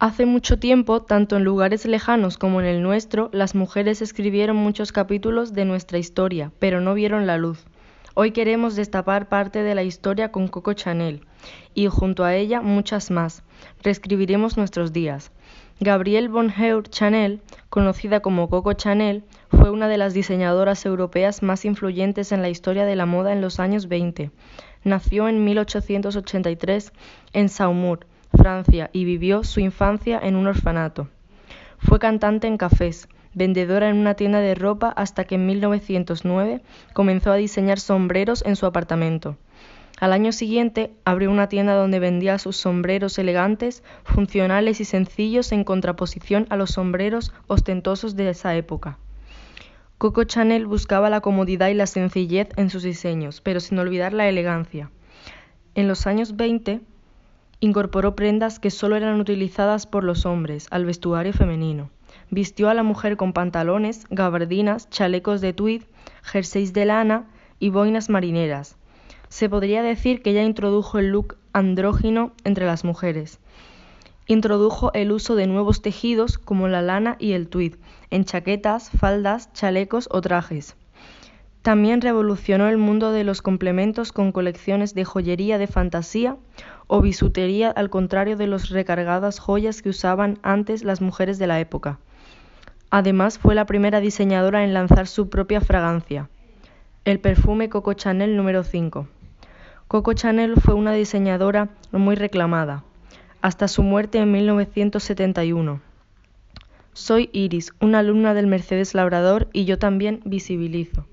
Hace mucho tiempo, tanto en lugares lejanos como en el nuestro, las mujeres escribieron muchos capítulos de nuestra historia, pero no vieron la luz. Hoy queremos destapar parte de la historia con Coco Chanel y junto a ella muchas más. Reescribiremos nuestros días. Gabrielle Bonheur Chanel, conocida como Coco Chanel, fue una de las diseñadoras europeas más influyentes en la historia de la moda en los años 20. Nació en 1883 en Saumur, Francia, y vivió su infancia en un orfanato. Fue cantante en cafés, vendedora en una tienda de ropa hasta que en 1909 comenzó a diseñar sombreros en su apartamento. Al año siguiente abrió una tienda donde vendía sus sombreros elegantes, funcionales y sencillos en contraposición a los sombreros ostentosos de esa época. Coco Chanel buscaba la comodidad y la sencillez en sus diseños, pero sin olvidar la elegancia. En los años 20 Incorporó prendas que solo eran utilizadas por los hombres al vestuario femenino. Vistió a la mujer con pantalones, gabardinas, chalecos de tweed, jerseys de lana y boinas marineras. Se podría decir que ella introdujo el look andrógino entre las mujeres. Introdujo el uso de nuevos tejidos como la lana y el tweed en chaquetas, faldas, chalecos o trajes. También revolucionó el mundo de los complementos con colecciones de joyería de fantasía o bisutería al contrario de las recargadas joyas que usaban antes las mujeres de la época. Además fue la primera diseñadora en lanzar su propia fragancia, el perfume Coco Chanel número 5. Coco Chanel fue una diseñadora muy reclamada, hasta su muerte en 1971. Soy Iris, una alumna del Mercedes Labrador y yo también visibilizo.